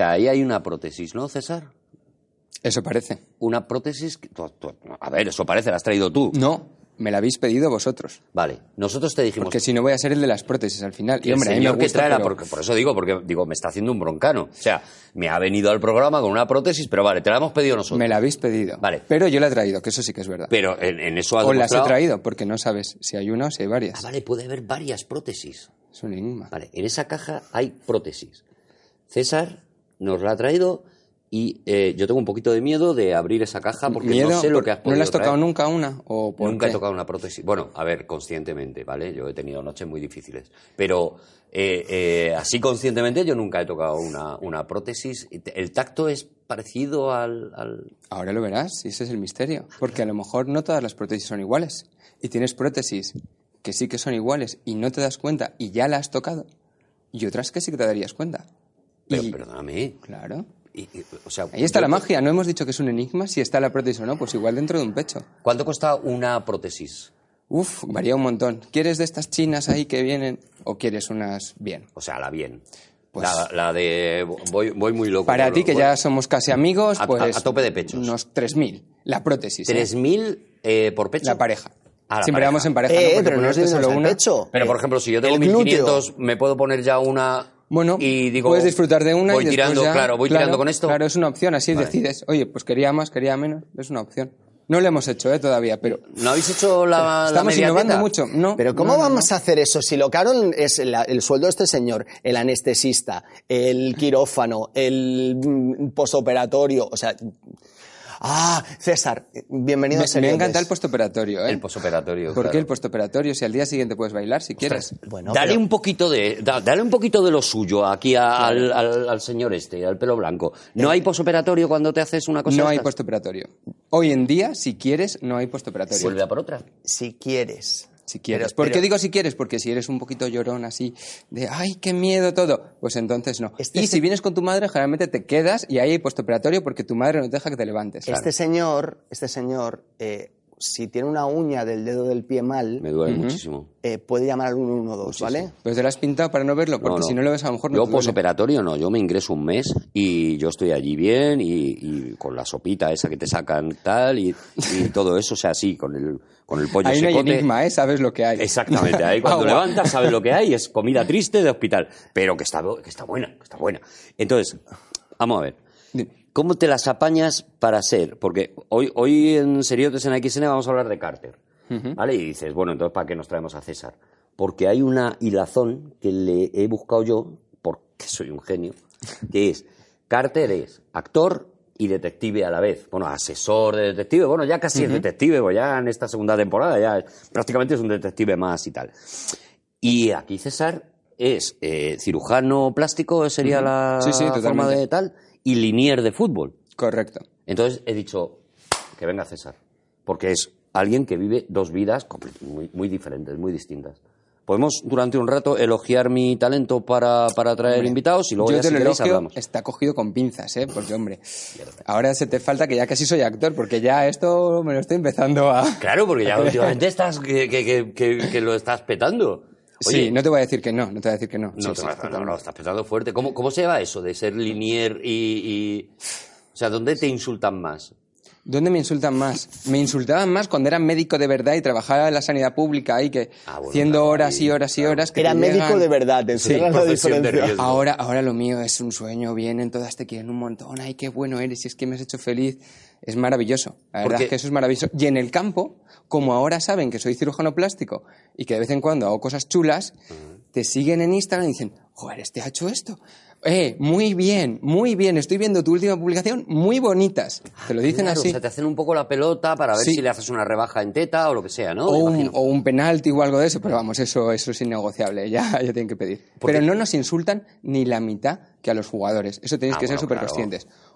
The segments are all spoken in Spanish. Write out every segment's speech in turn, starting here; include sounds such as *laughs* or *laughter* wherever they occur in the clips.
sea, ahí hay una prótesis, ¿no, César? Eso parece. Una prótesis... que- a ver, eso parece, la has traído tú. No, me la habéis pedido vosotros. Vale, nosotros te dijimos... Porque si no voy a ser el de las prótesis al final. Y hombre, el me que trae pero- porque- por eso digo, porque digo, me está haciendo un broncano. O sea, me ha venido al programa con una prótesis, pero vale, te la hemos pedido nosotros. me la habéis pedido. Vale. Pero yo la he traído, que eso sí que es verdad. Pero en, en eso has o las he traído, porque no sabes si hay una o si hay varias. Ah, vale, puede haber varias prótesis. Es un enigma. Vale, en esa caja hay prótesis. César nos la ha traído y eh, yo tengo un poquito de miedo de abrir esa caja porque Miedo, no sé lo que has ¿No podido le has tocado traer. nunca una? ¿O por Nunca he tocado una prótesis. Bueno, a ver, conscientemente, ¿vale? Yo he tenido noches muy difíciles. Pero eh, eh, así conscientemente yo nunca he tocado una, una prótesis. El tacto es parecido al, al- Ahora lo verás, y ese es el misterio. Porque a lo mejor no todas las prótesis son iguales. Y tienes prótesis que sí que son iguales y no te das cuenta y ya la has tocado. Y otras que sí que te darías cuenta. Pero Y- perdóname. Claro. y- y- o sea, Ahí está yo- la magia. No hemos dicho que es un enigma si está la prótesis o no. Pues igual dentro de un pecho. ¿Cuánto cuesta una prótesis? Uf, varía un montón. ¿Quieres de estas chinas ahí que vienen o quieres unas bien? O sea, la bien. Pues- la, la de voy, voy muy loco. Para ti, lo- que bueno, ya somos casi amigos, A- pues... a tope de pechos. Unos 3.000. La prótesis. ¿eh? 3.000 eh, por pecho. La pareja. Ah, la Siempre pareja. vamos en pareja, ¿no? Eh, Porque pero no es solo una... pecho. Pero, por ejemplo, si yo tengo El glúteo. 1500, me puedo poner ya una. Bueno, y digo, puedes disfrutar de una voy y después tirando, ya- claro, voy tirando con esto. Claro, es una opción, así Vale. decides. Oye, pues quería más, quería menos, es una opción. No lo hemos hecho ¿eh? todavía, pero ¿No habéis hecho la, la estamos innovando mucho. No, Pero ¿cómo no, no, vamos a hacer eso si lo caro es la- el sueldo de este señor, el anestesista, el quirófano, el mm, posoperatorio? O sea... Ah, César, bienvenido Me, a me encanta el postoperatorio, ¿eh? El posoperatorio. ¿Por claro. qué el postoperatorio? Si al día siguiente puedes bailar, si quieres. Bueno, dale pero- un poquito de da- dale un poquito de lo suyo aquí a- al, al- al señor este, al pelo blanco. ¿No hay posoperatorio cuando te haces una cosa? No hay estas? postoperatorio. Hoy en día, si quieres, no hay postoperatorio. Vuelve a por otra. Si quieres. Si quieres. Pero- ¿Por pero- qué digo si quieres? Porque si eres un poquito llorón así, de ay, qué miedo todo, pues entonces no. Este y si vienes con tu madre, generalmente te quedas y ahí hay postoperatorio porque tu madre no te deja que te levantes. Este señor, este señor, eh, si tiene una uña del dedo del pie mal, Me duele muchísimo. eh, puede llamar al 112, ¿vale? Pues te lo has pintado para no verlo, porque si no lo ves a lo mejor no Yo te posoperatorio no, yo me ingreso un mes y yo estoy allí bien y, y con la sopita esa que te sacan tal y, y todo eso, o sea, sí, con el, con el pollo Ahí no hay secote. enigma, ¿eh? Sabes lo que hay. Exactamente, ahí *laughs* cuando Agua. levantas sabes lo que hay, es comida triste de hospital, pero que está, que está buena, que está buena. Entonces, vamos a ver. ¿Cómo te las apañas para ser? Porque hoy, hoy en Seriotes en XN vamos a hablar de Carter, ¿vale? Y dices, bueno, entonces ¿para qué nos traemos a César? Porque hay una hilazón que le he buscado yo, porque soy un genio, que es, Carter es actor y detective a la vez. Bueno, asesor de detective, bueno, ya casi es detective, pues ya en esta segunda temporada ya prácticamente es un detective más y tal. Y aquí César es eh, cirujano plástico, sería la Sí, sí, forma de tal, y linier de fútbol. Correcto. Entonces he dicho que venga César, porque es alguien que vive dos vidas muy, muy diferentes, muy distintas. Podemos durante un rato elogiar mi talento para, para traer invitados y luego Yo ya te si lo queréis hablamos. está cogido con pinzas, ¿eh? Porque, hombre, ahora se te falta que ya casi soy actor, porque ya esto me lo estoy empezando a... Claro, porque ya *laughs* últimamente estás que, que- que- que- que lo estás petando. Oye, sí, no te voy a decir que no, no te voy a decir que no. No, Sí, te sí, vas- no, no, estás petando fuerte. ¿Cómo, ¿Cómo se lleva eso de ser linier y, y- O sea, ¿dónde te insultan más? ¿Dónde me insultan más? Me insultaban más cuando era médico de verdad y trabajaba en la sanidad pública y que Ah, bueno, haciendo claro, horas y horas y horas que Era médico llegan- de verdad, te Sí, la diferencia. Ahora, ahora lo mío es un sueño, vienen todas, te quieren un montón, ay, qué bueno eres, y es que me has hecho feliz. Es maravilloso, la verdad Porque- es que eso es maravilloso. Y en el campo, como ahora saben que soy cirujano plástico y que de vez en cuando hago cosas chulas, te siguen en Instagram y dicen, joder, este ha hecho esto. Eh, muy bien, muy bien, estoy viendo tu última publicación, muy bonitas. Te lo dicen Claro, así. O sea, te hacen un poco la pelota para ver Sí. si le haces una rebaja en teta o lo que sea, ¿no? o, un, imagino. o un penalti o algo de eso, pero vamos, eso, eso es innegociable, ya, *laughs* ya tienen que pedir. Pero no nos insultan ni la mitad que a los jugadores, eso tenéis Ah, que ser súper claro.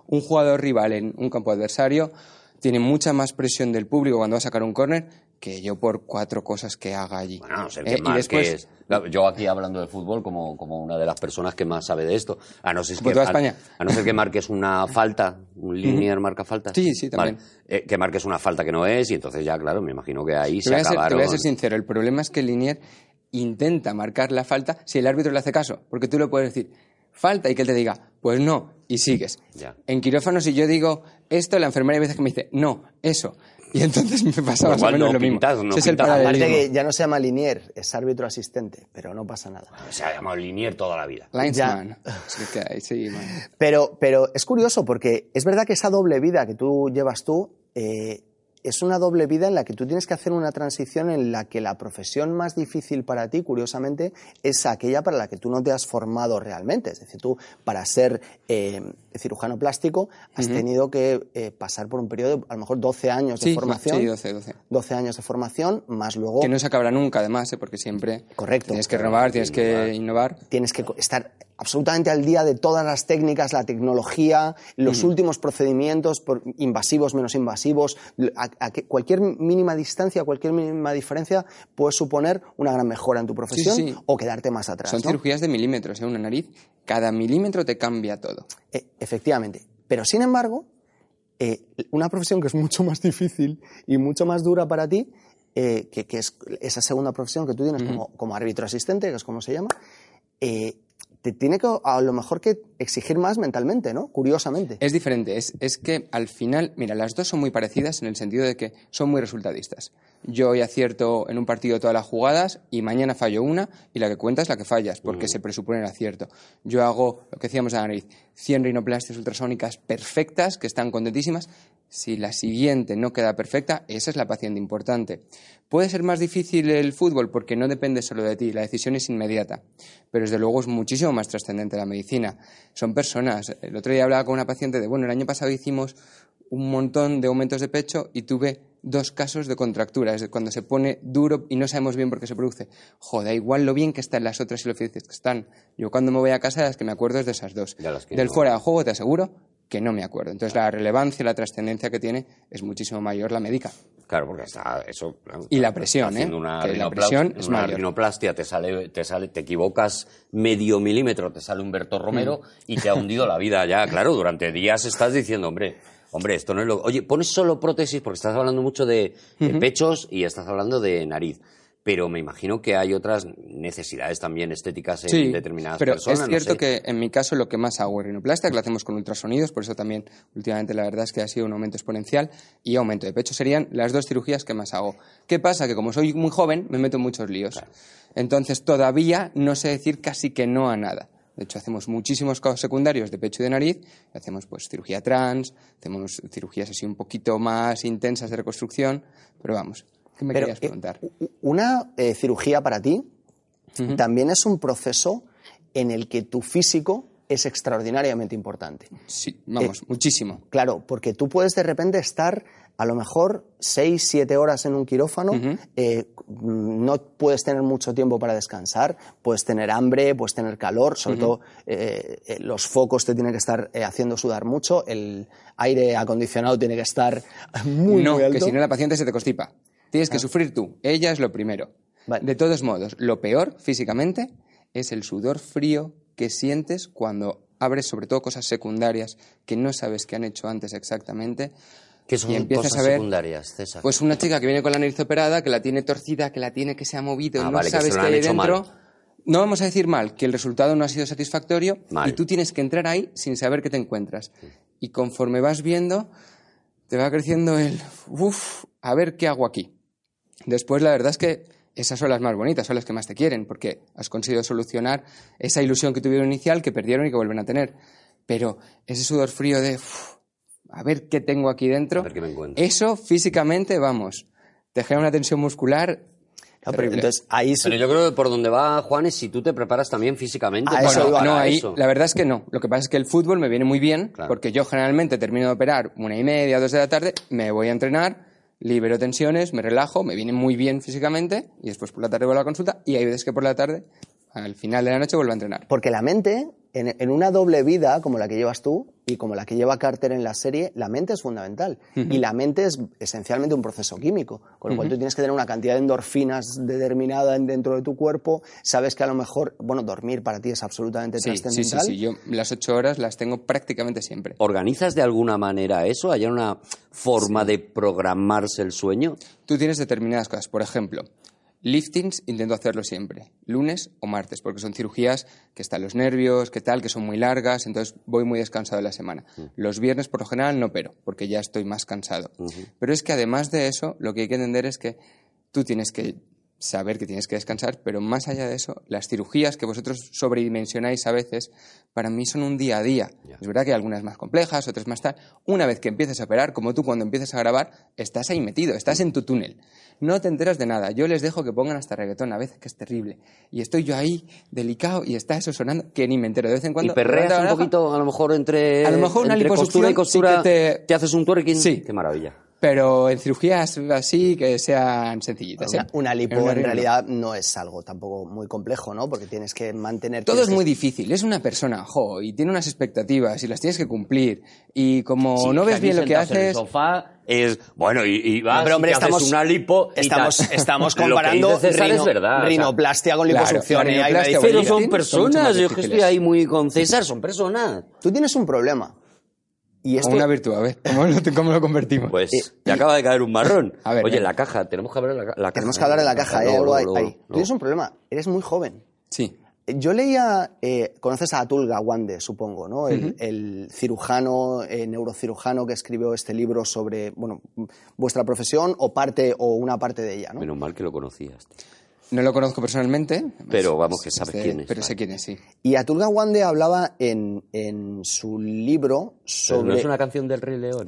Un jugador rival en un campo adversario tiene mucha más presión del público cuando va a sacar un córner que yo por cuatro cosas que haga allí. Bueno, Eh, que y Claro, Yo aquí hablando de fútbol como, como una de las personas que más sabe de esto. A no ser que, toda a- España. A, no ser que marques una falta, un linear marca falta. Sí, sí, también. Eh, que marques una falta que no es y entonces ya, claro, me imagino que ahí te se voy, a ser, te acabaron... voy a ser sincero, el problema es que el Linier intenta marcar la falta si el árbitro le hace caso, porque tú le puedes decir, falta y que él te diga, pues no, y sigues. Ya. En quirófano, si yo digo esto, la enfermera hay veces que me dice, no, eso. Y entonces me pasa más o menos no lo mismo. no es el. Aparte que ya no se llama linier, es árbitro asistente, pero no pasa nada. Se ha llamado Linier toda la vida. Linesman. Sí. Pero, pero es curioso porque es verdad que esa doble vida que tú llevas tú eh, es una doble vida en la que tú tienes que hacer una transición en la que la profesión más difícil para ti, curiosamente, es aquella para la que tú no te has formado realmente. Es decir, tú para ser eh, cirujano plástico has tenido que eh, pasar por un periodo de a lo mejor 12 años de formación. sí, 12, 12. 12 años de formación, más luego Que no se acabará nunca, además, ¿eh? porque siempre Correcto. tienes que renovar, tienes que innovar. tienes que estar absolutamente al día de todas las técnicas, la tecnología, los últimos procedimientos, por- invasivos, menos invasivos. A, a que cualquier mínima distancia, cualquier mínima diferencia puede suponer una gran mejora en tu profesión sí. o quedarte más atrás. Son ¿no? cirugías de milímetros, ¿eh? una nariz. Cada milímetro te cambia todo. Eh, efectivamente. Pero sin embargo, eh, una profesión que es mucho más difícil y mucho más dura para ti, eh, que, que es esa segunda profesión que tú tienes como, como árbitro asistente, que es como se llama, eh, te tiene que a lo mejor que exigir más mentalmente, ¿no? Curiosamente. Es diferente, es, es que al final, mira, las dos son muy parecidas en el sentido de que son muy resultadistas. Yo hoy acierto en un partido todas las jugadas y mañana fallo una y la que cuenta es la que fallas, porque se presupone el acierto. Yo hago, lo que decíamos de la nariz, 100 rinoplastias ultrasónicas perfectas, que están contentísimas. Si la siguiente no queda perfecta, esa es la paciente importante. Puede ser más difícil el fútbol porque no depende solo de ti, la decisión es inmediata, pero desde luego es muchísimo más trascendente la medicina. Son personas. El otro día hablaba con una paciente de, bueno, el año pasado hicimos un montón de aumentos de pecho y tuve dos casos de contractura, es cuando se pone duro y no sabemos bien por qué se produce. Joder, igual lo bien que están las otras y lo felices que están. Yo cuando me voy a casa las que me acuerdo es de esas dos. De Del no. fuera de juego te aseguro que no me acuerdo. Entonces la relevancia, la trascendencia que tiene es muchísimo mayor la médica. Claro, porque está eso. Y la presión, ¿eh? Una Que la presión es una mayor. rinoplastia te sale, te sale, te equivocas medio milímetro, te sale Humberto Romero Mm. y te ha hundido la vida ya. *laughs* Claro, durante días estás diciendo, hombre, hombre, esto no es lo. Oye, pones solo prótesis porque estás hablando mucho de, de pechos y estás hablando de nariz. Pero me imagino que hay otras necesidades también estéticas en determinadas pero personas. es no cierto sé. que en mi caso lo que más hago es rinoplastia, que lo hacemos con ultrasonidos, por eso también últimamente la verdad es que ha sido un aumento exponencial y aumento de pecho serían las dos cirugías que más hago. ¿Qué pasa? Que como soy muy joven me meto en muchos líos. Entonces todavía no sé decir casi que no a nada. De hecho, hacemos muchísimos casos secundarios de pecho y de nariz. Hacemos pues cirugía trans, hacemos cirugías así un poquito más intensas de reconstrucción. Pero vamos, ¿qué me Pero, querías eh, preguntar? una eh, cirugía para ti también es un proceso en el que tu físico es extraordinariamente importante. Sí, vamos, eh, muchísimo. Claro, porque tú puedes de repente estar a lo mejor seis, siete horas en un quirófano, eh, no puedes tener mucho tiempo para descansar, puedes tener hambre, puedes tener calor, sobre todo eh, los focos te tienen que estar eh, haciendo sudar mucho, el aire acondicionado tiene que estar muy, no, muy alto. que si no la paciente se te constipa. Tienes que sufrir tú. Ella es lo primero. Vale. De todos modos, lo peor físicamente es el sudor frío que sientes cuando abres sobre todo cosas secundarias que no sabes qué han hecho antes exactamente. ¿Qué son y empiezas cosas a ver, secundarias, César? Pues una chica que viene con la nariz operada, que la tiene torcida, que la tiene que se ha movido, Ah, no vale, que sabes qué hay dentro. mal. No vamos a decir mal, que el resultado no ha sido satisfactorio Mal. y tú tienes que entrar ahí sin saber qué te encuentras. Y conforme vas viendo, te va creciendo el, uff, a ver qué hago aquí. Después, la verdad es que esas son las más bonitas, son las que más te quieren, porque has conseguido solucionar esa ilusión que tuvieron inicial, que perdieron y que vuelven a tener. Pero ese sudor frío de, "Uf, a ver qué tengo aquí dentro, A ver qué me encuentro. eso físicamente, vamos, te genera una tensión muscular. Claro, pero entonces ahí Pero yo creo que por donde va Juan es si tú te preparas también físicamente eso no, ahí, eso. la verdad es que no. Lo que pasa es que el fútbol me viene muy bien, Claro. porque yo generalmente termino de operar una y media, dos de la tarde, me voy a entrenar, libero tensiones, me relajo, me viene muy bien físicamente, y después por la tarde vuelvo a la consulta, y hay veces que por la tarde, al final de la noche, vuelvo a entrenar. Porque la mente, en, en una doble vida como la que llevas tú y como la que lleva Carter en la serie, la mente es fundamental. Y la mente es esencialmente un proceso químico, con lo cual tú tienes que tener una cantidad de endorfinas determinada en- dentro de tu cuerpo. Sabes que a lo mejor, bueno, dormir para ti es absolutamente Sí, sí, sí, trascendental. sí, yo las ocho horas las tengo prácticamente siempre. ¿Organizas de alguna manera eso? ¿Hay una forma de programarse el sueño? Tú tienes determinadas cosas. Por ejemplo, Liftings intento hacerlo siempre, lunes o martes, porque son cirugías que están los nervios, que tal, que son muy largas, entonces voy muy descansado la semana. Los viernes por lo general no pero, porque ya estoy más cansado. Pero es que además de eso, lo que hay que entender es que tú tienes que saber que tienes que descansar, pero más allá de eso, las cirugías que vosotros sobredimensionáis a veces, para mí son un día a día. Es verdad que hay algunas más complejas, otras más tal. Una vez que empieces a operar, como tú cuando empiezas a grabar, estás ahí metido, estás en tu túnel. No te enteras de nada. Yo les dejo que pongan hasta reggaetón, a veces que es terrible. Y estoy yo ahí, delicado, y está eso sonando, que ni me entero. De vez en cuando... Y perreas un poquito, a lo mejor entre, A lo mejor una entre costura y liposucción sí costura, que te- haces un twerking. Sí. Qué maravilla. Pero en cirugías así que sean sencillitas. Una, ¿eh? una lipo Pero en realidad no es algo tampoco muy complejo, ¿no? Porque tienes que mantener... Todo es que- muy difícil. Es una persona, jo, y tiene unas expectativas y las tienes que cumplir. Y como Sí, no ves bien lo que sentados en el haces, sofá es bueno y, y vas pero, hombre, y haces estamos- una lipo y Estamos, estamos *laughs* Lo que comparando rino- es verdad rinoplastia con Claro, liposucción. la y hay una rinoplastia, pero son personas yo que estoy ahí muy con César son personas Tú tienes un problema. Y esto, una virtud, a ver, ¿cómo lo, cómo lo convertimos? pues te acaba de caer un marrón A ver, oye venga. la caja tenemos que hablar de la, ca- la caja tenemos que hablar de la caja, ¿eh? Luego, luego, hay. luego. Tú tienes un problema. Eres muy joven. sí. Yo leía, eh, conoces a Atul Gawande, supongo, ¿no? El, el cirujano, eh, neurocirujano que escribió este libro sobre, bueno, vuestra profesión o parte o una parte de ella, ¿no? menos mal que lo conocías tío. No lo conozco personalmente. Pero vamos, que sabes quién es, Pero vale. sé quién es, sí. Y Atul Gawande hablaba en, en su libro Pero sobre... no es una canción del Rey León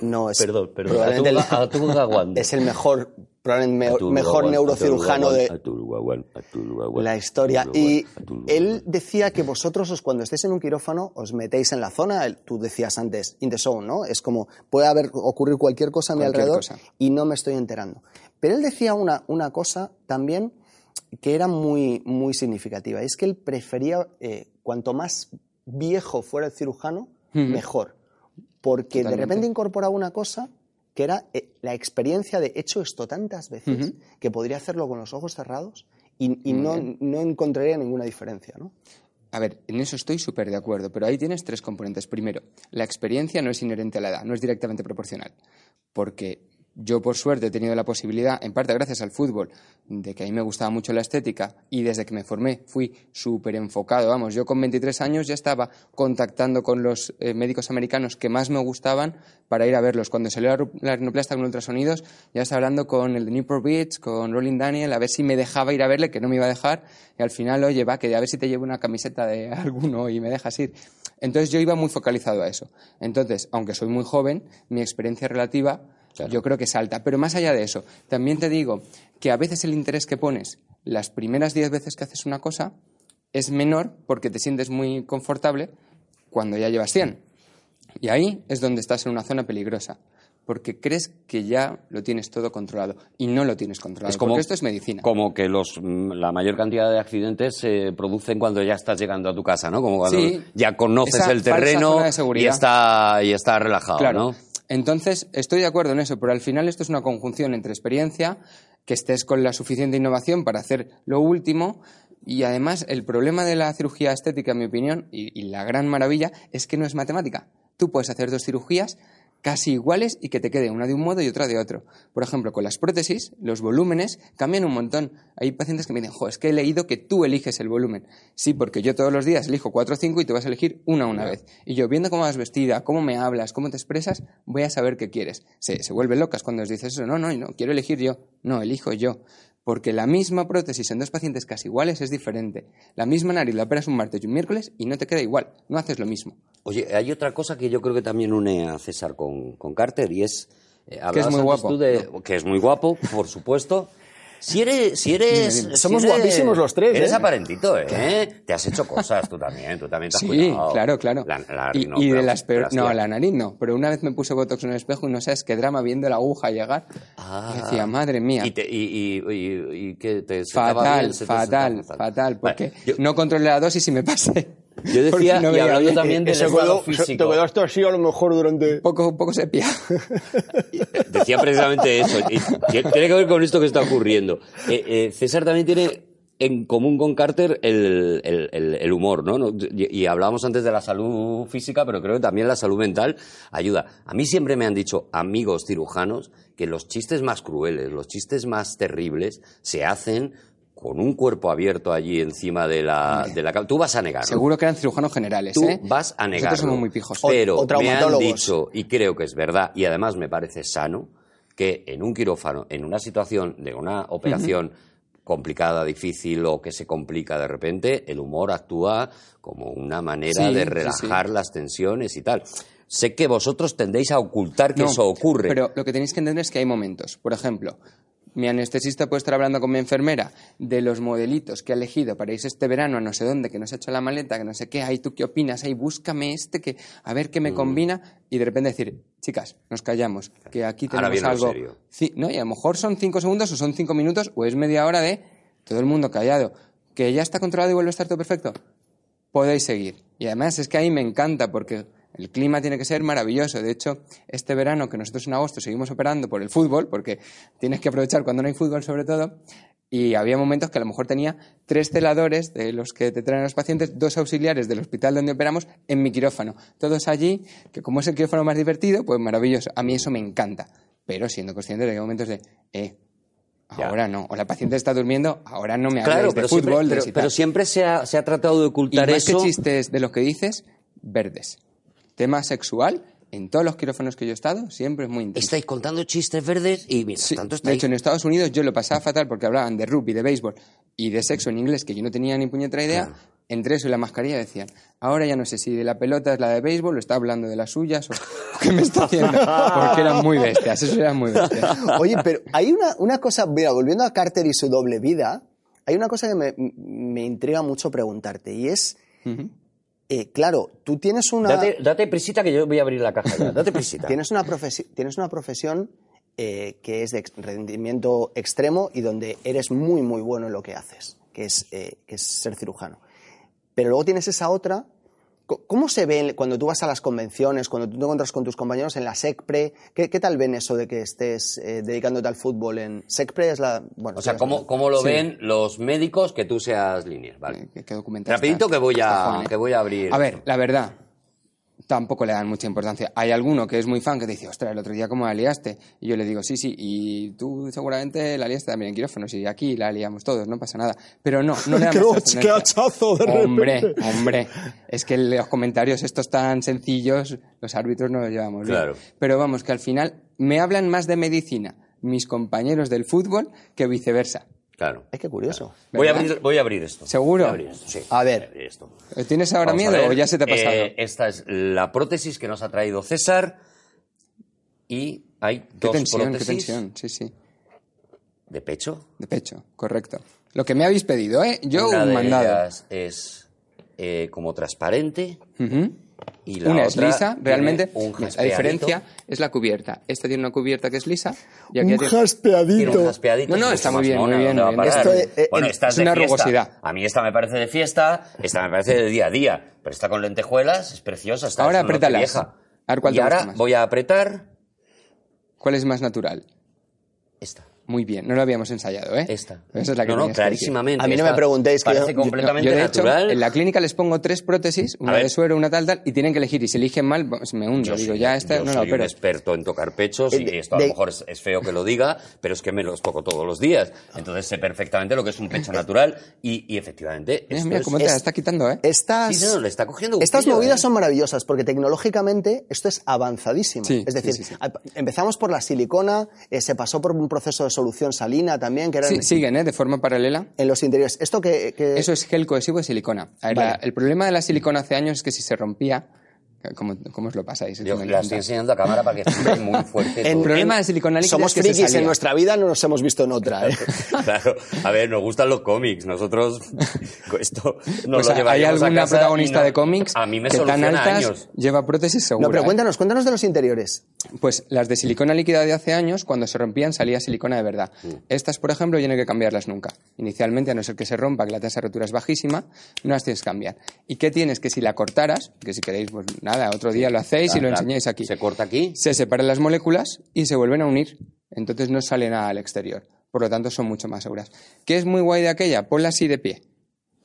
No, es perdón perdón probablemente el- Atul- Atul Gawande. es el mejor, probablemente me- Atul mejor Gawande, neurocirujano Atul de Gawande, Atul Gawande, Atul Gawande, la historia. Atul Y Gawande, Atul Gawande. él decía que vosotros, os- cuando estéis en un quirófano, os metéis en la zona, tú decías antes, in the zone, ¿no? Es como, puede haber, ocurrir cualquier cosa a mi Cualquier alrededor cosa. y no me estoy enterando. Pero él decía una, una cosa también que era muy, muy significativa, y es que él prefería, eh, cuanto más viejo fuera el cirujano, mejor. Porque de repente incorporaba una cosa que era eh, la experiencia de hecho esto tantas veces que podría hacerlo con los ojos cerrados y, y no, no encontraría ninguna diferencia, ¿no? A ver, en eso estoy súper de acuerdo, pero ahí tienes tres componentes. Primero, la experiencia no es inherente a la edad, no es directamente proporcional. Porque yo, por suerte, he tenido la posibilidad, en parte gracias al fútbol, de que a mí me gustaba mucho la estética y desde que me formé fui súper enfocado. Vamos, yo con 23 años ya estaba contactando con los eh, médicos americanos que más me gustaban para ir a verlos. Cuando salió la, la rinoplastia con ultrasonidos, ya estaba hablando con el de Newport Beach, con Rolling Daniel, a ver si me dejaba ir a verle, que no me iba a dejar. Y al final, oye, va, que a ver si te llevo una camiseta de *laughs* alguno y me dejas ir. Entonces yo iba muy focalizado a eso. Entonces, aunque soy muy joven, mi experiencia relativa yo creo que es alta. Pero más allá de eso, también te digo que a veces el interés que pones las primeras 10 veces que haces una cosa es menor porque te sientes muy confortable cuando ya llevas 100. Y ahí es donde estás en una zona peligrosa. Porque crees que ya lo tienes todo controlado. Y no lo tienes controlado. Es como, porque esto es medicina. Como que los, mm, la mayor cantidad de accidentes se producen cuando ya estás llegando a tu casa, ¿no? Como cuando Sí. ya conoces el terreno y está, y está relajado, Claro. ¿no? Entonces, estoy de acuerdo en eso, pero al final esto es una conjunción entre experiencia, que estés con la suficiente innovación para hacer lo último, y además el problema de la cirugía estética, en mi opinión, y, y la gran maravilla, es que no es matemática. Tú puedes hacer dos cirugías casi iguales y que te quede una de un modo y otra de otro. Por ejemplo, con las prótesis, los volúmenes cambian un montón. Hay pacientes que me dicen, jo, es que he leído que tú eliges el volumen. Sí, porque yo todos los días elijo cuatro o cinco y te vas a elegir una una vez. Y yo, viendo cómo vas vestida, cómo me hablas, cómo te expresas, voy a saber qué quieres. Se, se vuelven locas cuando os dices eso. No, no, no, quiero elegir yo. No, elijo yo. Porque la misma prótesis en dos pacientes casi iguales es diferente. La misma nariz la operas un martes y un miércoles y no te queda igual. No haces lo mismo. Oye, hay otra cosa que yo creo que también une a César con, con Carter y es... eh, hablabas muy antes guapo. de- que es muy guapo, por supuesto. Si eres... Si eres dime. si Somos eres- guapísimos los tres, Eres ¿eh? aparentito, ¿eh? Te has hecho cosas tú también, tú también te has Sí, cuidado. claro, claro. La, la y, y de las peor- No, la nariz no. Pero una vez me puse botox en el espejo y no sabes qué drama viendo la aguja llegar. Ah. Y decía, madre mía. Y, te, y, y, y- que te fatal, bien, te fatal, sentaba fatal. Porque Vale, yo, no controlé la dosis y me pasé. Yo *laughs* decía, no y hablando también del estado quedó- físico, te quedaste así a lo mejor durante... Un poco, un poco sepia. *laughs* decía precisamente eso. y tiene que ver con esto que está ocurriendo. Eh, eh, César también tiene en común con Carter el, el- el- el humor, ¿no? No, Y, y hablábamos antes de la salud física, pero creo que también la salud mental ayuda. A mí siempre me han dicho amigos cirujanos que los chistes más crueles, los chistes más terribles, se hacen con un cuerpo abierto allí encima de la, de la cama. Tú vas a negarlo. Seguro que eran cirujanos generales, Tú ¿eh? vas a negarlo. Nosotros somos muy pijos. O- Pero o me han dicho, y creo que es verdad, y además me parece sano, que en un quirófano, en una situación de una operación complicada, difícil o que se complica de repente, el humor actúa como una manera Sí, de sí, relajar las tensiones y tal. Sé que vosotros tendéis a ocultar que No, eso ocurre. Pero lo que tenéis que entender es que hay momentos. Por ejemplo, mi anestesista puede estar hablando con mi enfermera de los modelitos que ha elegido para irse este verano a no sé dónde, que nos ha hecho la maleta, que no sé qué, ay, ¿tú qué opinas? Ay, búscame este, que a ver Mm. qué me combina. Y de repente decir, chicas, nos callamos, que aquí tenemos algo. serio. No, y a lo mejor son cinco segundos o son cinco minutos o es media hora de todo el mundo callado. Que ya está controlado y vuelve a estar todo perfecto podéis seguir. Y además es que ahí me encanta porque el clima tiene que ser maravilloso. De hecho, este verano que nosotros en agosto seguimos operando por el fútbol, porque tienes que aprovechar cuando no hay fútbol sobre todo, y había momentos que a lo mejor tenía tres celadores de los que te traen los pacientes, dos auxiliares del hospital donde operamos en mi quirófano. Todos allí, que como es el quirófano más divertido, pues maravilloso. A mí eso me encanta. Pero siendo consciente de que hay momentos de, eh, Ya. ahora no. O la paciente está durmiendo, ahora no me claro, pero de fútbol, siempre, pero, siempre se ha, se ha tratado de Y ocultar más eso. que chistes de lo que dices, verdes. Tema sexual, en todos los quirófanos que yo he estado, siempre es muy intenso. Estáis contando chistes verdes y mientras Sí, tanto de hecho, en Estados Unidos yo lo pasaba fatal porque hablaban de rugby, de béisbol y de sexo en inglés, que yo no tenía ni puñetera idea. Claro. Entre eso y la mascarilla decían, ahora ya no sé si de la pelota es la de béisbol o está hablando de las suyas o *laughs* qué me está haciendo. Porque eran muy bestias, eso eran muy bestias. *laughs* Oye, pero hay una, una cosa, mira, volviendo a Carter y su doble vida, hay una cosa que me, me intriga mucho preguntarte y es, eh, claro, tú tienes una, Date, date prisita que yo voy a abrir la caja ya. *laughs* Date prisita. tienes una, profesi- tienes una profesión eh, que es de ex- rendimiento extremo y donde eres muy, muy bueno en lo que haces, que es, eh, que es ser cirujano. Pero luego tienes esa otra. ¿Cómo se ve cuando tú vas a las convenciones, cuando tú te encuentras con tus compañeros en la SECPRE? ¿Qué, qué tal ven eso de que estés eh, dedicándote al fútbol en SECPRE? Es la, bueno, O sea, ¿cómo, cómo lo Sí. ven los médicos que tú seas líneas? Vale. Que- que documental Rapidito está. que voy a, que voy a abrir. A ver, la verdad, tampoco le dan mucha importancia. Hay alguno que es muy fan que te dice, ostras, el otro día cómo la liaste. Y yo le digo, sí, sí, y tú seguramente la liaste también en quirófanos y aquí la liamos todos, no pasa nada. Pero no, no le damos *laughs* ¡Qué hachazo de Hombre, repente! hombre, es que los comentarios estos tan sencillos, los árbitros no los llevamos bien. Claro. Pero vamos, que al final me hablan más de medicina mis compañeros del fútbol que viceversa. Claro. Ay, qué curioso. Voy a, abrir, voy a abrir esto. ¿Seguro? Voy a abrir esto, sí. A ver. Voy abrir esto. ¿Tienes ahora Vamos a miedo o ya se te ha pasado? Eh, esta es la prótesis que nos ha traído César. Y hay qué dos tensión, qué prótesis tensión, sí, sí. de pecho. De pecho, correcto. Lo que me habéis pedido, ¿eh? Yo Una un de mandado. ellas es eh, como transparente. Y la Una es lisa, realmente. la jaspeadito. diferencia es la cubierta. Esta tiene una cubierta que es lisa y aquí Un ya tiene- Tiene un jaspeadito. jaspeadito. No, no, está muy más bien, mona, muy bien, eh, bueno, eh, esta es, es de una fiesta. rugosidad. A mí esta me parece de fiesta, esta me parece de día a día. Pero esta con lentejuelas es preciosa. Esta Ahora es una apriétalas. vieja. A ver cuál y te gusta ahora más. voy a apretar ¿Cuál es más natural? esta. Muy bien, no lo habíamos ensayado, ¿eh? Esta. Esa es la que no, no, que clarísimamente. A mí no me preguntéis, que Parece yo- completamente Yo, de hecho, natural. en la clínica les pongo tres prótesis, una de suero, una tal, tal, y tienen que elegir. Y si eligen mal, pues me hundo. Yo Digo, soy- ya esta yo no la soy un opero. experto en tocar pechos y de- esto a de- lo mejor es, es feo que lo diga, pero es que me los toco todos los días. Entonces sé perfectamente lo que es un pecho natural y, y efectivamente Mira, mira es- cómo te la es- está quitando, ¿eh? Estas, Sí, no, le está cogiendo estas movidas ¿eh? son maravillosas porque tecnológicamente esto es avanzadísimo. Sí, es decir, sí, sí, sí. a- empezamos por la silicona, eh, se pasó por un proceso de solución salina también, que eran Sí, siguen, ¿eh? De forma paralela. en los interiores. Esto que, que- Eso es gel cohesivo de silicona. A ver, Vale. la- el problema de la silicona hace años es que si se rompía, ¿cómo, cómo os lo pasáis? Yo la encanta. estoy enseñando a cámara para que *laughs* esté muy fuerte. El problema de silicona líquida somos es que frikis en nuestra vida, no nos hemos visto en otra. ¿eh? *laughs* Claro, a ver, nos gustan los cómics. Nosotros, *laughs* esto nos Pues lo hay llevaríamos a alguna casa protagonista no- de cómics A mí me que tan soluciona altas años. lleva prótesis segura. No, pero ¿eh? cuéntanos, cuéntanos de los interiores. Pues las de silicona líquida de hace años, cuando se rompían, salía silicona de verdad. Mm. Estas, por ejemplo, ya no hay que cambiarlas nunca. Inicialmente, a no ser que se rompa, que la tasa de rotura es bajísima, no las tienes que cambiar. ¿Y qué tienes? Que si la cortaras, que si queréis, pues nada, otro día lo hacéis y lo enseñáis aquí. Se corta aquí. Se separan las moléculas y se vuelven a unir. Entonces no sale nada al exterior. Por lo tanto, son mucho más seguras. ¿Qué es muy guay de aquella? Ponla así de pie,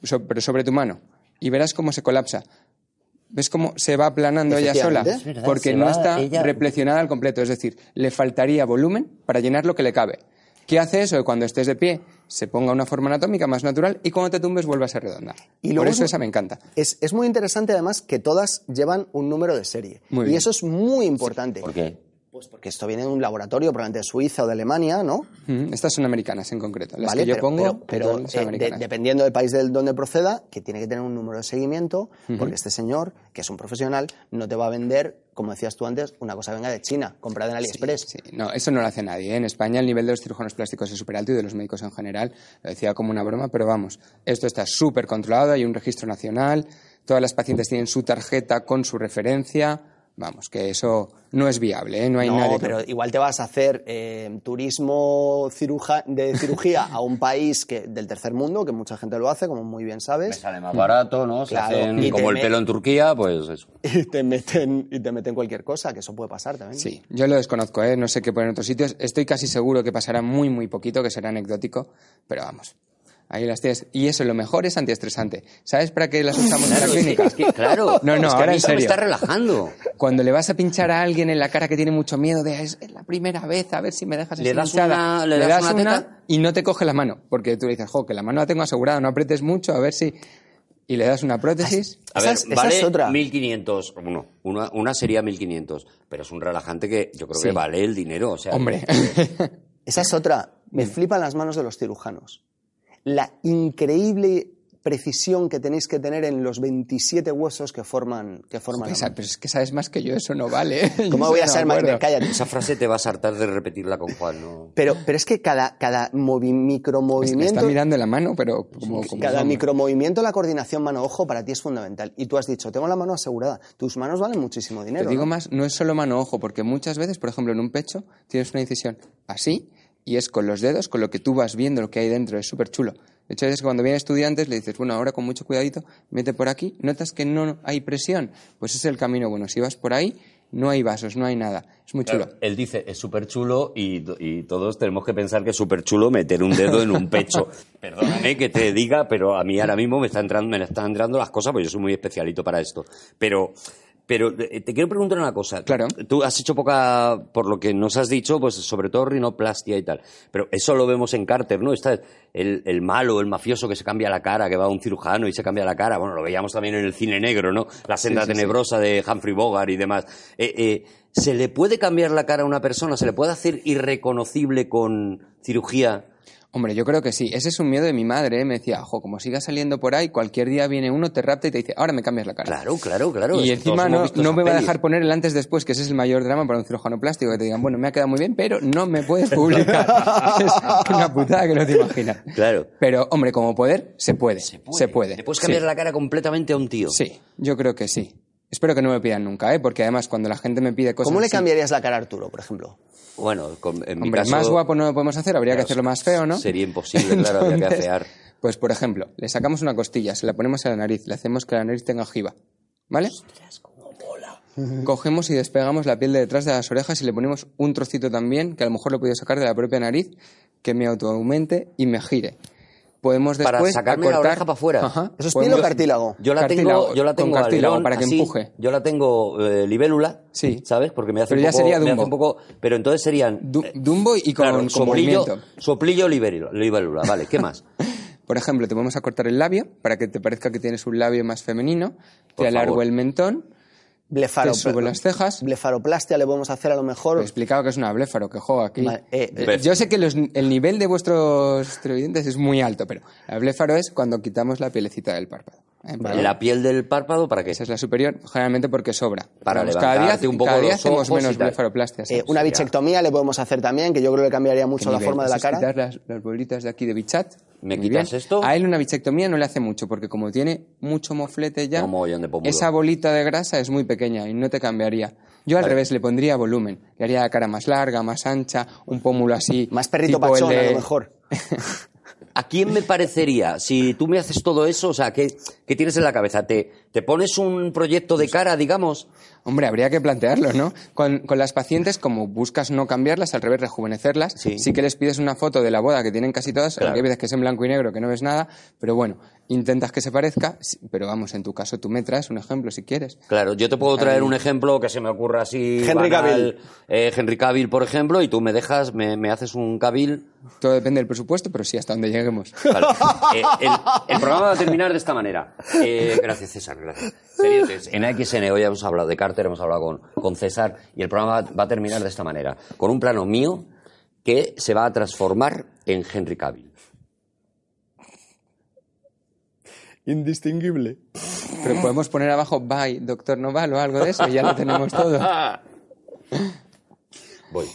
so- pero sobre tu mano, y verás cómo se colapsa. ¿Ves cómo se va aplanando ella sola? Efectivamente. Es verdad, Porque no está ella- replecionada al completo. Es decir, le faltaría volumen para llenar lo que le cabe. ¿Qué hace eso? Cuando estés de pie se ponga una forma anatómica más natural y cuando te tumbes vuelva a ser redonda. Y Por eso es- esa me encanta. Es, es muy interesante además que todas llevan un número de serie. Muy y bien. eso es muy importante. ¿Por qué? Pues porque esto viene de un laboratorio, probablemente de Suiza o de Alemania, ¿no? Estas son americanas en concreto. Las Vale, que yo pero, pongo pero- pero, eh, de- dependiendo del país del donde proceda, que tiene que tener un número de seguimiento, porque este señor, que es un profesional, no te va a vender, como decías tú antes, una cosa que venga de China, comprada en AliExpress. Sí, no, eso no lo hace nadie. ¿eh? En España el nivel de los cirujanos plásticos es súper alto y de los médicos en general. Lo decía como una broma, pero vamos, esto está súper controlado, hay un registro nacional, todas las pacientes tienen su tarjeta con su referencia. Vamos, que eso no es viable, ¿eh? no hay no, nadie. que- pero igual te vas a hacer eh, turismo ciruja- de cirugía a un país que, del tercer mundo, que mucha gente lo hace, como muy bien Me sabes, sale más barato, ¿no? Se Claro, hacen y te como el me- pelo en Turquía, pues eso. *laughs* y te meten, y te meten cualquier cosa, que eso puede pasar también. Sí, yo lo desconozco, ¿eh? no sé qué poner en otros sitios. Estoy casi seguro que pasará muy, muy poquito, que será anecdótico, pero vamos. Ahí las tienes. Y eso, lo mejor es antiestresante. ¿Sabes para qué las usamos en la clínica? Es que, claro, No, no, es que a ahora mí en eso me serio. está relajando. Cuando le vas a pinchar a alguien en la cara que tiene mucho miedo de es la primera vez, a ver si me dejas Le das hinchada", una- le das una teta. y no te coge la mano, porque tú le dices, jo, que la mano la tengo asegurada, no apretes mucho, a ver si... Y le das una prótesis. A Esa ver, es- esa vale es otra. 1500, bueno, una, una sería 1500, pero es un relajante que yo creo Sí. que vale el dinero, o sea, Hombre, *laughs* Esa es otra. Me flipan las manos de los cirujanos. La increíble precisión que tenéis que tener en los 27 huesos que forman, que forman la Esa- mano. pero es que sabes más que yo, eso no vale. *laughs* ¿Cómo Yo voy a no ser me más? acuerdo. Cállate. esa frase te vas a hartar de repetirla con Juan, ¿no? Pero, pero es que cada, cada movi- micromovimiento, está mirando la mano, pero como... como cada zombie. micromovimiento, la coordinación mano-ojo para ti es fundamental. Y tú has dicho, tengo la mano asegurada. Tus manos valen muchísimo dinero. Te digo ¿no? más, no es solo mano-ojo, porque muchas veces, por ejemplo, en un pecho tienes una incisión así y es con los dedos, con lo que tú vas viendo lo que hay dentro, es súper chulo. De hecho, es que cuando vienen estudiantes le dices, bueno, ahora con mucho cuidadito, mete por aquí, notas que no hay presión, pues es el camino bueno. Si vas por ahí, no hay vasos, no hay nada. Es muy chulo. Claro, él dice, es súper chulo y, y todos tenemos que pensar que es súper chulo meter un dedo en un pecho. *laughs* Perdóname que te diga, pero a mí ahora mismo me, está entrando, me están entrando las cosas, porque yo soy muy especialito para esto. Pero, pero eh, te quiero preguntar una cosa. Claro. Tú has hecho poca, por lo que nos has dicho, pues sobre todo rinoplastia y tal. Pero eso lo vemos en Carter, ¿no? Está el, el malo, el mafioso que se cambia la cara, que va a un cirujano y se cambia la cara. Bueno, lo veíamos también en el cine negro, ¿no? La senda Sí, sí, sí. tenebrosa de Humphrey Bogart y demás. Eh, eh, ¿Se le puede cambiar la cara a una persona? ¿Se le puede hacer irreconocible con cirugía? Hombre, yo creo que sí. Ese es un miedo de mi madre. ¿eh? Me decía, ojo, como sigas saliendo por ahí, cualquier día viene uno, te rapta y te dice, ahora me cambias la cara. Claro, claro, claro. Y encima no, me va a dejar poner el antes después, que ese es el mayor drama para un cirujano plástico, que te digan, bueno, me ha quedado muy bien, pero no me puedes publicar. *laughs* es una putada que no te imaginas. Claro. Pero, hombre, como poder, se puede. Se puede. ¿Le puedes cambiar sí. la cara completamente a un tío? Sí, yo creo que sí. Espero que no me pidan nunca, ¿eh? Porque además cuando la gente me pide cosas ¿Cómo le así, cambiarías la cara a Arturo, por ejemplo? Bueno, con- en mi Hombre, caso... más guapo no lo podemos hacer, habría que hacerlo más feo, ¿no? sería imposible, claro, habría que Entonces, afear. Pues, por ejemplo, le sacamos una costilla, se la ponemos a la nariz, le hacemos que la nariz tenga jiba, ¿vale? Cogemos y despegamos la piel de detrás de las orejas y le ponemos un trocito también, que a lo mejor lo he podido sacar de la propia nariz, que me autoaumente y me gire. Podemos Para sacarme la oreja para afuera. Ajá. ¿Eso es Podemos- piel o cartílago? Yo la Cartílago, tengo, yo la con tengo cartílago alerón, para que así, empuje. Yo la tengo eh, libélula, Sí. ¿sabes? Porque me hace Pero un ya poco, sería me hace Dumbo. un poco, pero entonces serían Du- eh, Dumbo y con, claro, con soplillo, movimiento. soplillo libélula, libélula, vale, ¿qué más? *laughs* Por ejemplo, te podemos acortar el labio para que te parezca que tienes un labio más femenino. Por te alargo favor. el mentón. Blefaro, Te subo las cejas. Blefaroplastia le podemos hacer a lo mejor. He explicado que es una blefaro, que juega aquí. Vale, eh, Eh, Yo sé que los- el nivel de vuestros televidentes es muy alto, pero la blefaro es cuando quitamos la pielecita del párpado. Para- La piel del párpado, ¿para qué? Esa es la superior, generalmente porque sobra. Para Vamos, cada día, un poco cada día los hacemos menos tal. blefaroplastias. Eh, una bichectomía le podemos hacer también, que yo creo que cambiaría mucho la forma de la cara. quitar las, las bolitas de aquí de bichat. ¿Me Muy quitas bien. esto? A él una bichectomía no le hace mucho, porque como tiene mucho moflete ya, de esa bolita de grasa es muy pequeña y no te cambiaría. Yo al Vale. revés le pondría volumen. Le haría la cara más larga, más ancha, un pómulo así. Más perrito pachón, a de- lo mejor. *laughs* ¿A quién me parecería? Si tú me haces todo eso, o sea, ¿qué, qué tienes en la cabeza? ¿Te, ¿Te pones un proyecto de cara, digamos? Hombre, habría que plantearlo, ¿no? Con, con las pacientes, como buscas no cambiarlas, al revés, rejuvenecerlas, Sí. sí, que les pides una foto de la boda que tienen casi todas, Claro. aunque hay veces que es en blanco y negro, que no ves nada, pero bueno, intentas que se parezca, pero vamos, en tu caso tú me traes un ejemplo si quieres. Claro, yo te puedo traer un ejemplo que se me ocurra así. Henry banal, Cavill. eh, Henry Cavill, por ejemplo, y tú me dejas, me, me haces un Cavill. Todo depende del presupuesto, pero sí, hasta donde lleguemos. Vale. *laughs* Eh, el, el programa va a terminar de esta manera. Eh, gracias, César, gracias. *laughs* Seriotes, En XN hoy hemos hablado de Carter, hemos hablado con, con César, y el programa va a terminar de esta manera. Con un plano mío que se va a transformar en Henry Cavill. Indistinguible. Pero podemos poner abajo, bye, doctor Noval o algo de eso, y ya lo tenemos todo. Voy.